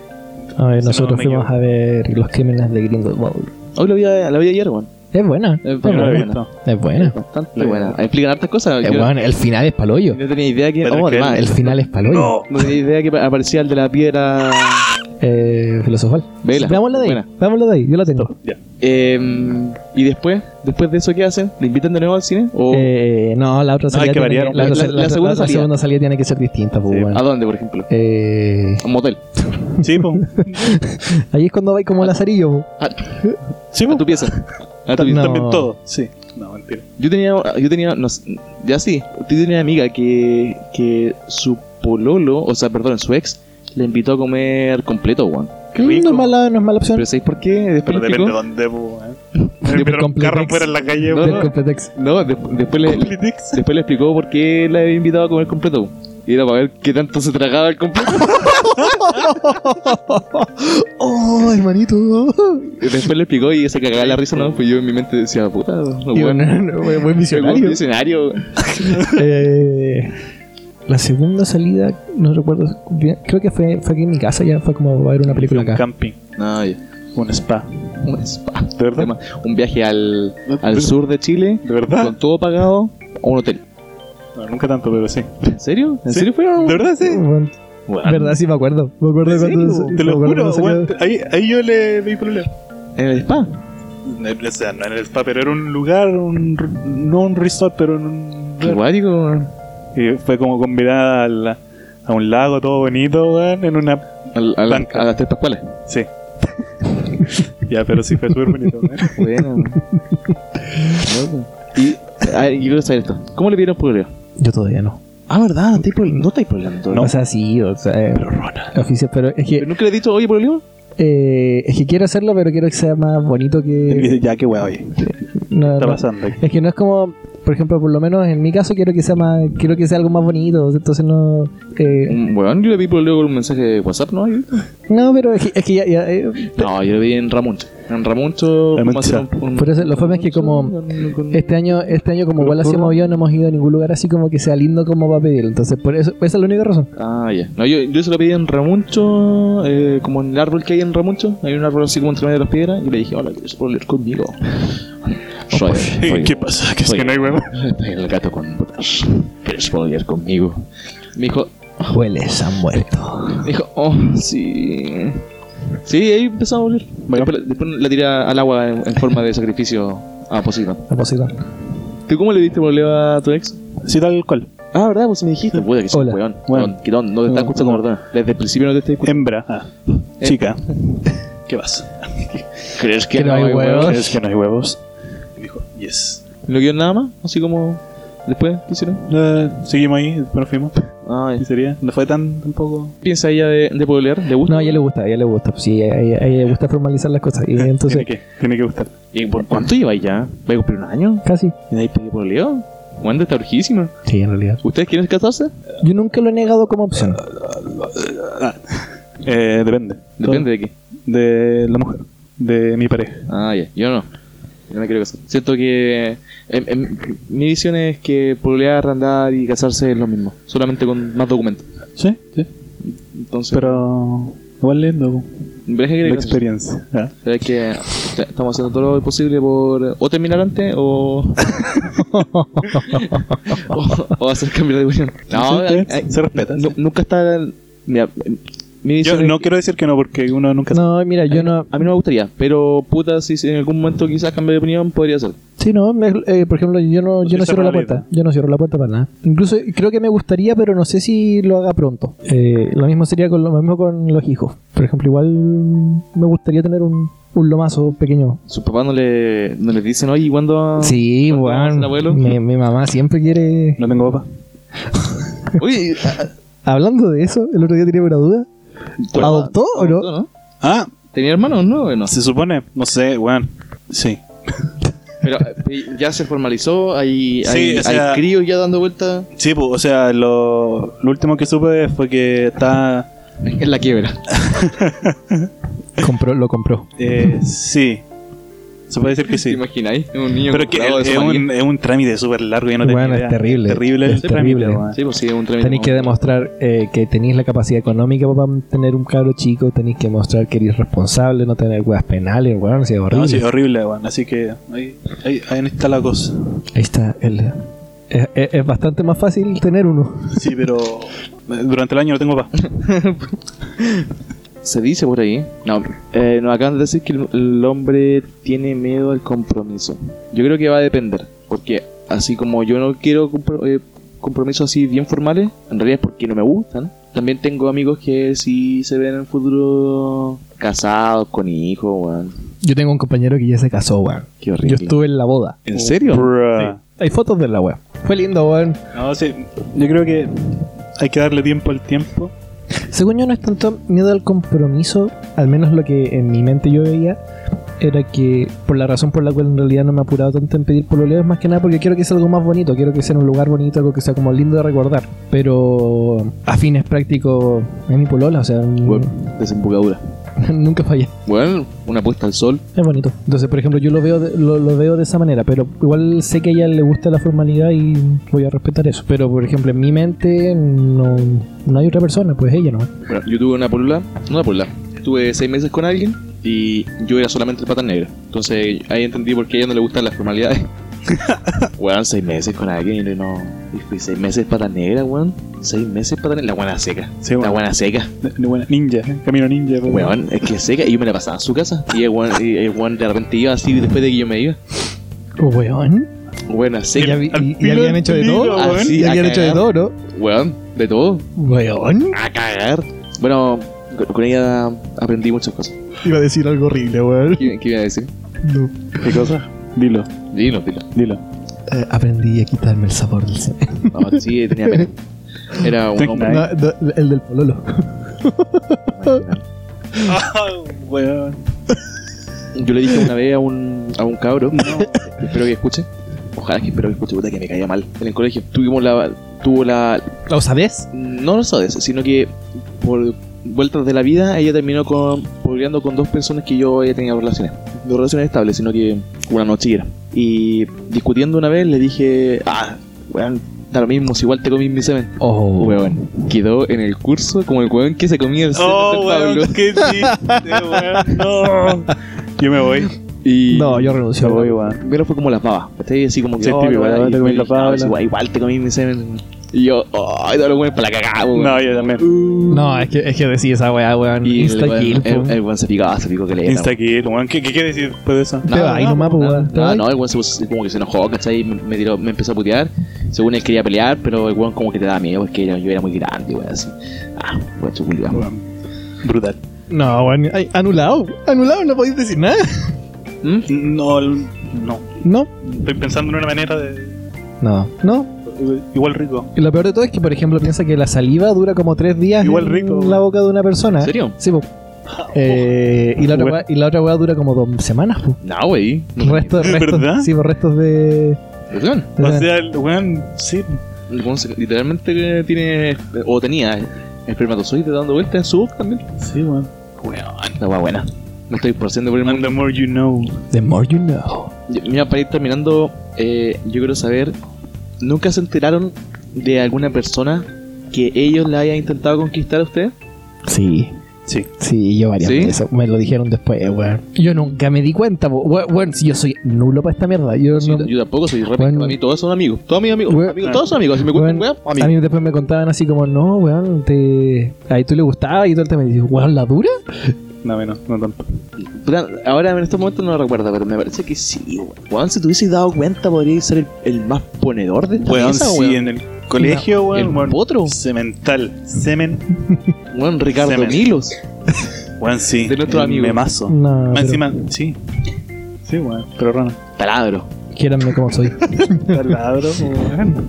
A ver, Si nosotros me fuimos equivoco. a ver Los Crímenes de Grindelwald. Hoy lo vi, a- la vi ayer, weón. Es buena, Es es buena, Yo no la he buena. visto. Es buena. Bastante La- buena. Explican hartas cosas. Es Yo buena. El final es paloyo. no tenía idea que. Pero Oh, además, El final es paloyo. No. no tenía idea que aparecía el de la piedra. Eh, filosofal. Vela. Veámosla de ahí. Buena. Veámosla de ahí. Yo la tengo. Ya. Eh, y después, después de eso, ¿qué hacen? ¿Le invitan de nuevo al cine? ¿O Eh, no, la otra No, salida, hay que tiene variar. que, la, la- segunda salida. segunda salida tiene que ser distinta. Pues, Sí. bueno. a dónde, por ejemplo? Eh, A un motel. Sí, ahí es cuando vais como Lazarillo. po. A, Sí, a tu pieza. A tu pieza. No. También todo. Sí. No, mentira. Yo tenía, yo tenía, no sé, ya sí, yo tenía una amiga que, que su pololo, o sea, perdón, su ex, le invitó a comer completo, weón. Qué rico. No es mala, no es mala opción. Pero ¿sabéis por qué? Después Pero le depende de explicó. dónde, po. eh. Pero un carro fuera en la calle, No, po. Del Completex. No, de- después, le, Completex. después le explicó por qué le había invitado a comer completo. Y era para ver qué tanto se tragaba el completo. ¡Oh, hermanito! Después le explicó y se cagaba la risa, ¿no? Pues yo en mi mente decía, puta, no, Y bueno, no, buen- buen Un visionario. visionario. Eh, la segunda salida, no recuerdo creo que fue, fue aquí en mi casa, ya fue como a ver una película Un acá. camping. No, ya. Un spa. Un spa. ¿De verdad? Un viaje al, al ¿De- sur de Chile, ¿De verdad? con todo pagado, a un hotel. No, nunca tanto, pero sí. ¿En serio? ¿En Sí. serio fueron? ¿De verdad? Sí. Bueno, Bueno, verdad, sí me acuerdo. Me acuerdo Te lo juro, weón. Ahí, ahí yo le vi problema. ¿En el spa? O sea, no en el spa, pero era un lugar, un, no un resort, pero en un Qué guático. Y fue como con mirada al- a un lago todo bonito, weón, en una... Al- a, la- Blanca. a las tres pascuales. Sí. ya, pero sí fue súper bonito, weón. Bueno. Loco. y, a ver, yo quiero saber esto. ¿Cómo le vieron por Yo todavía no. Ah, ¿verdad? ¿Estáis por- no estáis problemando. No. O sea, sí, o sea, eh, oficio, pero es que, ¿Nunca le he dicho, oye, el eh, es que quiero hacerlo, pero quiero que sea más bonito que. ya, qué weón, oye. no, está no. pasando aquí? Es que no es como, por ejemplo, por lo menos en mi caso quiero que sea más, quiero que sea algo más bonito, entonces no, eh, Bueno, yo le vi por el con un mensaje de WhatsApp, ¿no? no, pero es que, es que ya, ya, eh, No, yo le vi en Ramuncho. En Ramuncho, Ramuncho. ¿cómo hacer un- un- Por eso, lo fome es que como este año, este año como igual hemos ido, no hemos ido a ningún lugar así como que sea lindo como para pedirlo, entonces por eso, esa es la única razón. Ah, ya. No, yo, yo se lo pedí en Ramuncho, eh, como en el árbol que hay en Ramuncho. Hay un árbol así como entre medio de las piedras. Y le dije, hola, ¿quieres volver conmigo? Soy, soy- ¿Qué pasa? Que es soy- que no hay. Soy el gato con botas. ¿Quieres volver conmigo? Me dijo, Hueles, han muerto. me dijo, oh, sí. Sí, ahí empezó a volver. Bueno. Después, después la tiré al agua en, en forma de sacrificio a Poseidón. A. ¿Tú cómo le diste voleo a tu ex? Sí, tal cual. Ah, ¿verdad? Pues me dijiste. Puta que soy Hola. weón. Bueno. No, no te está escuchando, no. ¿verdad? Desde el principio no te estoy escuchando. Hembra. Ah. Chica. ¿Qué pasa? ¿Crees que no hay huevos? ¿Crees que no hay huevos? Dijo, yes. ¿No quedó nada más? Así como después, ¿qué hicieron? Eh, seguimos ahí, después nos fuimos. Ah, ¿Qué sería? No fue tan tampoco. ¿Qué piensa ella de, de polear? ¿Le gusta? No, a ella le gusta, a ella le gusta. Pues sí, a ella, a ella le gusta formalizar las cosas. Y entonces, Tiene que, tiene que gustar. ¿Y por cuánto lleváis ya? ¿Va a cumplir un año? casi. ¿Y de ahí pedí poleo? Wanda está urgísima. Sí, en realidad. ¿Ustedes quieren casarse? Yo nunca lo he negado como opción. Eh, depende. Depende de qué. De la mujer. De mi pareja. Ah, ya. Yo no. Yo no me quiero casar. Siento que... en- en- mi visión es que polear, andar y casarse es lo mismo. Solamente con más documentos. Sí, sí. Entonces... Pero. Igual lindo, la experiencia. ¿ah? Es que estamos haciendo todo lo posible por o terminar antes o. o, o hacer cambiar de opinión. No, hay- hay- se respeta. Nunca está. Mira, Yo no que- quiero decir que no, porque uno nunca No, mira, yo no. A mí no me gustaría, pero puta, si en algún momento quizás cambie de opinión, podría ser. Sí, no, me- eh, por ejemplo, yo no, yo no cierro la puerta. Yo no cierro la puerta para nada. Incluso creo que me gustaría, pero no sé si lo haga pronto. Eh, lo mismo sería con lo mismo con los hijos. Por ejemplo, igual me gustaría tener un, un lomazo pequeño. Sus papás no, le, no les dicen, oye, ¿cuándo? Sí, ¿cuándo vamos a weón. ser abuelo? Mi, mi mamá siempre quiere. No tengo papá. Oye, Hablando de eso, el otro día tenía una duda. ¿Tu ¿Adoptó o no? ¿Adoptó, Ah, ¿Tenía hermanos? No, bueno. se supone, no sé, weón. Sí. Pero eh, ya se formalizó, hay, Sí, hay, o sea- hay críos ya dando vuelta Sí, pues, o sea, lo, lo último que supe fue que está. en la quiebra. Compró, lo compró. Eh, sí. Se puede decir que ¿Te sí. imagináis? Un niño Pero es que es un, es un trámite súper largo y no tengo Bueno, es terrible. terrible el Es terrible. trámite. Sí, pues sí, es un trámite. Tenéis que demostrar eh, que tenéis la capacidad económica para tener un cabro chico. Tenéis que mostrar que eres responsable, no tener weas penales, weón. Sí, horrible. No, sí, horrible, weón. Así que ahí, ahí, ahí está la cosa. Ahí está. El, es, es- es bastante más fácil tener uno. Sí, pero eh, durante el año no tengo papá. Se dice por ahí. No, eh, nos acaban de decir que el, el hombre tiene miedo al compromiso. Yo creo que va a depender. Porque así como yo no quiero compro- eh, compromisos así bien formales, en realidad es porque no me gustan. También tengo amigos que sí se ven en el futuro casados, con hijos, weón. Yo tengo un compañero que ya se casó, weón. Qué horrible. Yo estuve en la boda. ¿En serio? Hay fotos de la wea. Fue lindo, weón. No, sí. Yo creo que hay que darle tiempo al tiempo. Según yo no es tanto miedo al compromiso, al menos lo que en mi mente yo veía era que por la razón por la cual en realidad no me he apurado tanto en pedir pololeo es más que nada porque quiero que sea algo más bonito, quiero que sea un lugar bonito, algo que sea como lindo de recordar. Pero a fines prácticos es mi polola, o sea, Bueno, desembocadura. nunca fallé. Bueno, una puesta al sol. Es bonito. Entonces, por ejemplo, yo lo veo de, lo, lo veo de esa manera, pero igual sé que a ella le gusta la formalidad y voy a respetar eso. Pero, por ejemplo, en mi mente no, no hay otra persona, pues ella no. Bueno, yo tuve una polula, no una polula, estuve seis meses con alguien y yo era solamente el pata negra. Entonces ahí entendí por qué a ella no le gustan las formalidades. weón, seis meses con alguien y no. Y fui seis meses pata negra, weón. Seis meses pata negra. La buena seca. Sí, La weón. buena seca. De buena- Ninja, ¿eh? camino ninja. pues, Weón, es que seca. Y yo me la pasaba en su casa. Y el weón, y el weón de repente iba así después de que yo me iba. Weón. Buena ¿Y, seca. y- y filo habían hecho de todo? weón. Ah, Sí, y a habían hecho de todo, ¿no? Weón, de todo. Weón. A cagar. Bueno, con- con ella aprendí muchas cosas. Iba a decir algo horrible, weón. ¿Qué, qué iba a decir? No. ¿Qué cosa? Dilo, Dilo, dilo. dilo. Eh, aprendí a quitarme el sabor del cine. No, sí, tenía pena. Era un hombre. No, no, el del pololo. weón. Yo le dije una vez a un, a un cabro, espero que escuche. Ojalá que espero que escuche, puta que me caía mal. En el colegio tuvimos la. Tuvo la. ¿La osadez? No lo sabes, sino que por vueltas de la vida ella terminó con peleando con dos personas que yo había tenido relaciones. No relaciones estables, sino que una noche era. Y discutiendo una vez le dije, ah, weón, da lo mismo, si igual te comí mi semen. Oh, Weón, quedó en el curso como el weón que se comía el semen Oh, de Pablo. weón, qué triste, weón. No. Yo me voy. Y No, yo renuncio. Me voy, weón. Primero fue como las babas. Así como que, Sí, oh, típico, weón, igual te comí no, sí, la- igual, igual te comí mi semen. Y yo, ay, todos los weones para la cagada, weón. No, yo también. No, es que, es que decía esa weá, weón. Y el Insta weón- kill, el, weón se picaba, se picó que le Insta kill, weón. ¿Qué, qué quiere decir después de eso? Te vas ahí nomás, pues, weón. Te No, no, el weón se puso- como que se enojó, ¿cachai? Me, me tiró, me empezó a putear. Según él quería pelear, pero el weón como que te daba miedo porque yo, yo era muy grande, weón, así. Ah, weón, chuculiado. Weón. Brutal. No, weón. ay, Anulado. Anulado, no podéis decir nada. ¿Mm? No, el- no. No. Estoy pensando en una manera de. No. No. Igual rico. Y lo peor de todo es que, por ejemplo, piensa que la saliva dura como tres días Igual en rico. la boca de una persona. ¿En serio? Sí, po. Eh, y, la otra y la otra weá dura como dos semanas, po. No, wey. Restos, ¿Es restos, verdad? Sí, po, restos de. Weón, O sea, el weón, sí. el weón se- literalmente tiene, o tenía espermatozoides dando vueltas en su boca también. Sí, weón. Weón, la weá buena. Me estoy porciendo por el mundo. the more you know. The more you know. Mira, para ir terminando, eh, yo quiero saber, ¿nunca se enteraron de alguna persona que ellos la hayan intentado conquistar a usted? Sí. Sí. Sí, yo varias ¿Sí? veces. Me lo dijeron después, weón. Yo nunca me di cuenta, weón. si yo soy nulo para esta mierda. Yo Sí, no. yo tampoco soy re Bueno. para mí todos son amigos. Todos mis amigos, amigos, todos son amigos. Si me cuentan Weón, weá, a amigos. mí después me contaban así como, no, weón, te... ahí tú le gustaba y todo el tema. Y digo, weón, ¿la dura? No, menos, no tanto. Ahora en estos momentos no lo recuerdo, pero me parece que sí, weón. Si te hubieses dado cuenta, podrías ser el, el más ponedor de esta Weón, mesa, sí, weón. en el colegio, el weón. weón, potro. Cemental. Semen. Weón, Ricardo Semen. Milos. Weón, sí. De nuestro el amigo. Memazo. No, Más pero encima, sí. Sí, weón. Pero raro. Taladro. Quiéranme como soy. Taladro, weón.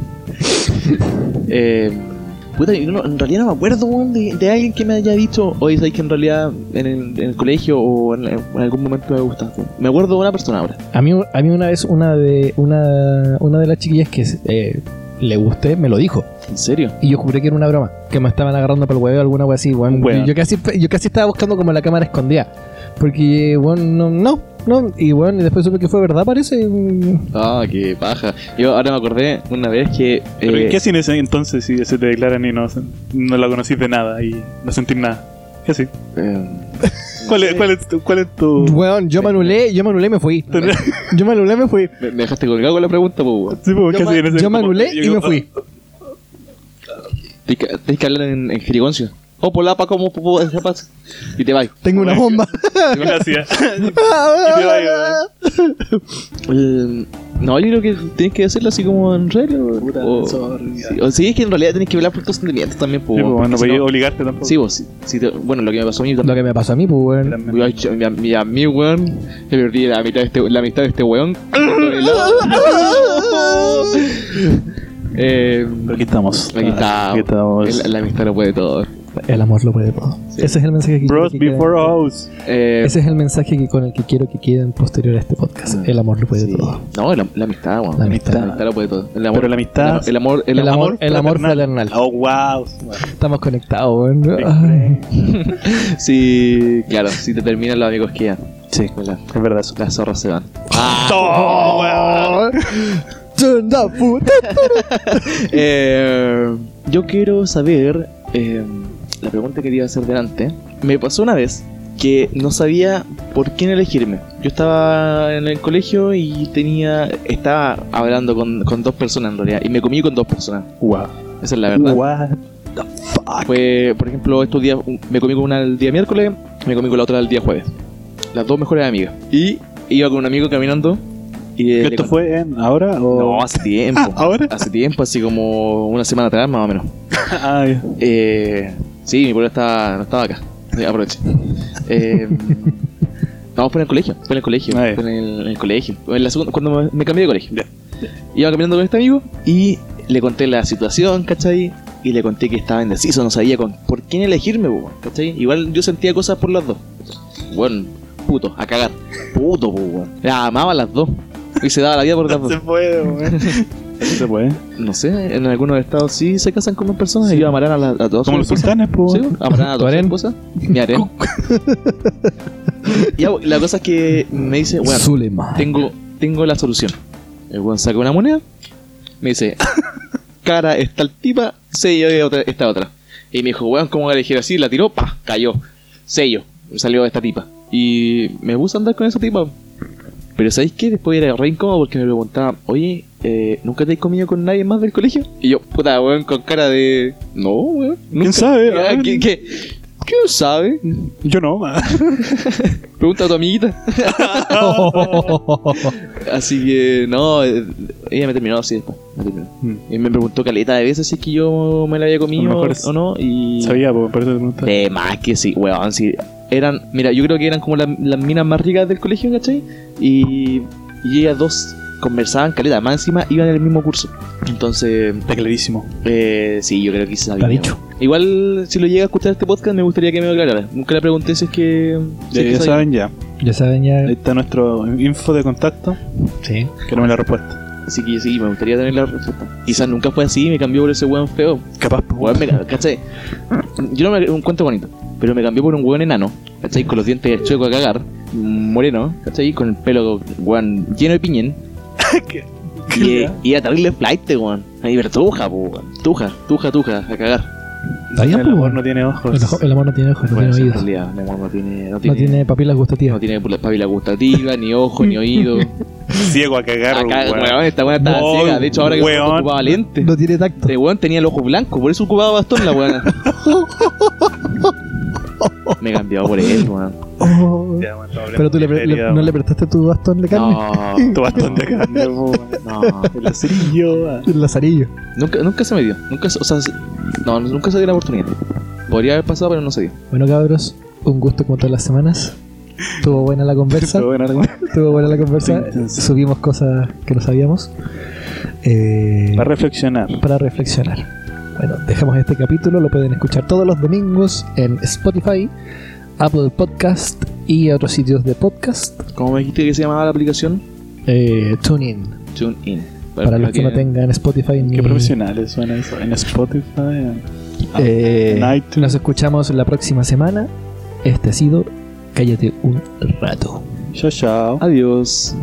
Eh, puta, yo no- en realidad no me acuerdo weón, de, de alguien que me haya dicho, oye, sabes que en realidad en el, en el colegio o en, en algún momento me gusta. Me acuerdo de una persona ahora. A mí, a mí una vez una de una, una de las chiquillas que eh, le gusté me lo dijo. ¿En serio? Y yo juré que era una broma. Que me estaban agarrando para el huevo alguna wea así, weón. Yo casi, yo casi estaba buscando como la cámara escondida. Porque, weón, no, no, no. Y bueno, y después supe que fue verdad, parece. Ah, qué paja. Yo ahora me acordé una vez que. Pero eh, ¿qué hacen ese entonces si se te declaran y no, no la conocís de nada y no sentís nada? ¿Qué así? eh, ¿Cuál, es, cuál, es tu, ¿Cuál es tu...? Weón, yo me anulé, yo me anulé y me fui. Yo me anulé y me fui. me, me dejaste colgado con la pregunta, pues, weón. Sí, pues, ¿qué Yo, en ese- yo me anulé y me fui. Tienes que, tienes que hablar en, en jerigoncio. Oh, polapa, como pasa. Y te vas. Tengo una bomba. Gracias. Y te Eh, no, yo creo que tienes que hacerlo así como en serio. Puta, o, sí, o sí, es que en realidad tienes que hablar por tus sentimientos también, pues. Sí, pues, no no- obligarte tampoco. Sí, vos, sí, sí te- bueno, lo que me pasó a mí Lo que me pasó a mí, pues, weón. También. Yo, yo, mi, mi, a mí, weón, le perdí la mitad de este, la mitad de este weón. eh, aquí estamos. aquí está. Aquí estamos. La, la amistad lo puede todo. El amor lo puede todo. Sí. Ese es el mensaje que quiero Bros que queden- before house. Eh, Ese es el mensaje que con el que quiero que queden posterior a este podcast. El amor lo puede sí. todo. No, la, la amistad, weón. La amistad. La amistad lo puede todo. El amor, Pero la amistad- El, amor. El, El amor. el amor fraternal. Oh, wow. Estamos conectados, weón. Ay. Sí, claro, si te terminan los amigos quedan. Sí, La- es verdad eso. Las zorras se van. ¡Oh, the foot. Eh, yo quiero saber eh, la pregunta que te iba a hacer delante. Me pasó una vez que no sabía por quién elegirme. Yo estaba en el colegio y tenía estaba hablando con, con dos personas en realidad y me comí con dos personas. Wow. Esa es la verdad. What? Fue, por ejemplo, estos días me comí con una el día miércoles, me comí con la otra el día jueves. Las dos mejores amigas. Y iba con un amigo caminando y ¿Esto conté- fue en ahora o...? No, hace tiempo. ¿Ahora? Hace tiempo, así como una semana atrás más o menos. Ah. Eh, sí, mi pueblo estaba, no estaba acá. Sí, aproveche. Eh, no, fue en el colegio. Fue en el colegio. Ah. Fue en el, en el colegio. En la segunda, cuando me, me cambié de colegio. Iba caminando con este amigo y le conté la situación, ¿cachai? Y le conté que estaba indeciso, no sabía con por quién elegirme, po, ¿cachai? Igual yo sentía cosas por las dos. Bueno, puto, a cagar. Puto, weón. La amaba las dos. Y se daba la vida por las No dos. se puede, No sé, en algunos estados sí se casan con más personas y amarán a, la, a todas Como sus los esposas. sultanes, pues. Sí, amarán a ¿Tu todas sus esposas. Mi harén. Ya, la cosa es que me dice, bueno, Suleiman. tengo, tengo la solución. El weón saca una moneda, me dice, cara está el tipa, sello de otra, esta otra. Y me dijo, weón, ¿cómo voy a elegir así? La tiró, pa, cayó. Sello, salió esta tipa. Y me puse a andar con esa tipa. Pero ¿sabéis qué? Después era re incómodo porque me preguntaba, oye, eh, ¿nunca te has comido con nadie más del colegio? Y yo, puta, weón, con cara de... No, weón. nunca". sabe? Ah, ¿Qué, qué, ¿Qué sabe? Yo no. Pregunta a tu amiguita. Así que, no, eh, ella me terminó así después. Me terminó. Mm. Y me preguntó caleta de veces si es que yo me la había comido o no. Y. Sabía, pues, por eso te preguntaba. De más que sí, weón. Sí. Eran, mira, yo creo que eran como la- las minas más ricas del colegio, ¿cachai? Y, y ellas dos conversaban caleta. Más encima iban en el mismo curso. Entonces, Está clarísimo. eh, sí, yo creo que sí sabía. Está dicho. Igual, si lo llega a escuchar este podcast, me gustaría que me lo aclarara. Nunca le pregunté si es que. si Ya, es que ya sabía. saben ya. Ya saben ya. Ahí está nuestro info de contacto. Sí. Queremos la respuesta. Así que sí, me gustaría tener la respuesta. Quizás nunca fue así, me cambió por ese weón feo. Capaz, pues. Weón, me ca- ¿cachai? Yo no me un cuento bonito, pero me cambió por un weón enano, ¿cachai? Con los dientes chuecos a cagar, moreno, ¿cachai? Con el pelo, weón, lleno de piñén. y, y era terrible flight, weón. Ahí, pero tuja, weón. Tuja, tuja, tuja, a cagar. Está bien, El amor weón. no tiene ojos. El, el amor no tiene ojos, no Bueno, tiene en oídos. realidad, el amor no tiene, no No tiene, tiene papilas gustativas. no tiene papila gustativa, ni ojo, ni oído. Ciego a cagar, weón. weón, esta weón estaba Oh, ciega. De hecho, ahora que weón. ocupaba lente. No tiene tacto. Este weón tenía el ojo blanco, por eso ocupaba bastón la weona. Me he cambiado por él, weón. Oh. Pero tú le, no le prestaste tu bastón de carne. No, Tu bastón de carne, no. El lacerillo, weón. El lazarillo. Nunca, nunca se me dio. Nunca, se- o sea, se- no, nunca se dio la oportunidad. Podría haber pasado, pero no se dio. Bueno, cabros, un gusto como todas las semanas. Estuvo buena la conversa. Estuvo buena, la conversa. Subimos cosas que no sabíamos. Eh, Para reflexionar. para reflexionar. Bueno, dejamos este capítulo. Lo pueden escuchar todos los domingos en Spotify, Apple Podcast y otros sitios de podcast. ¿Cómo me dijiste que se llamaba la aplicación? Eh, TuneIn. TuneIn. Para los que no tengan Spotify ni. Qué profesionales suena eso. En Spotify. en- Eh, en iTunes. nos escuchamos la próxima semana. Este ha sido Cállate un rato. Chao, chao. Adiós.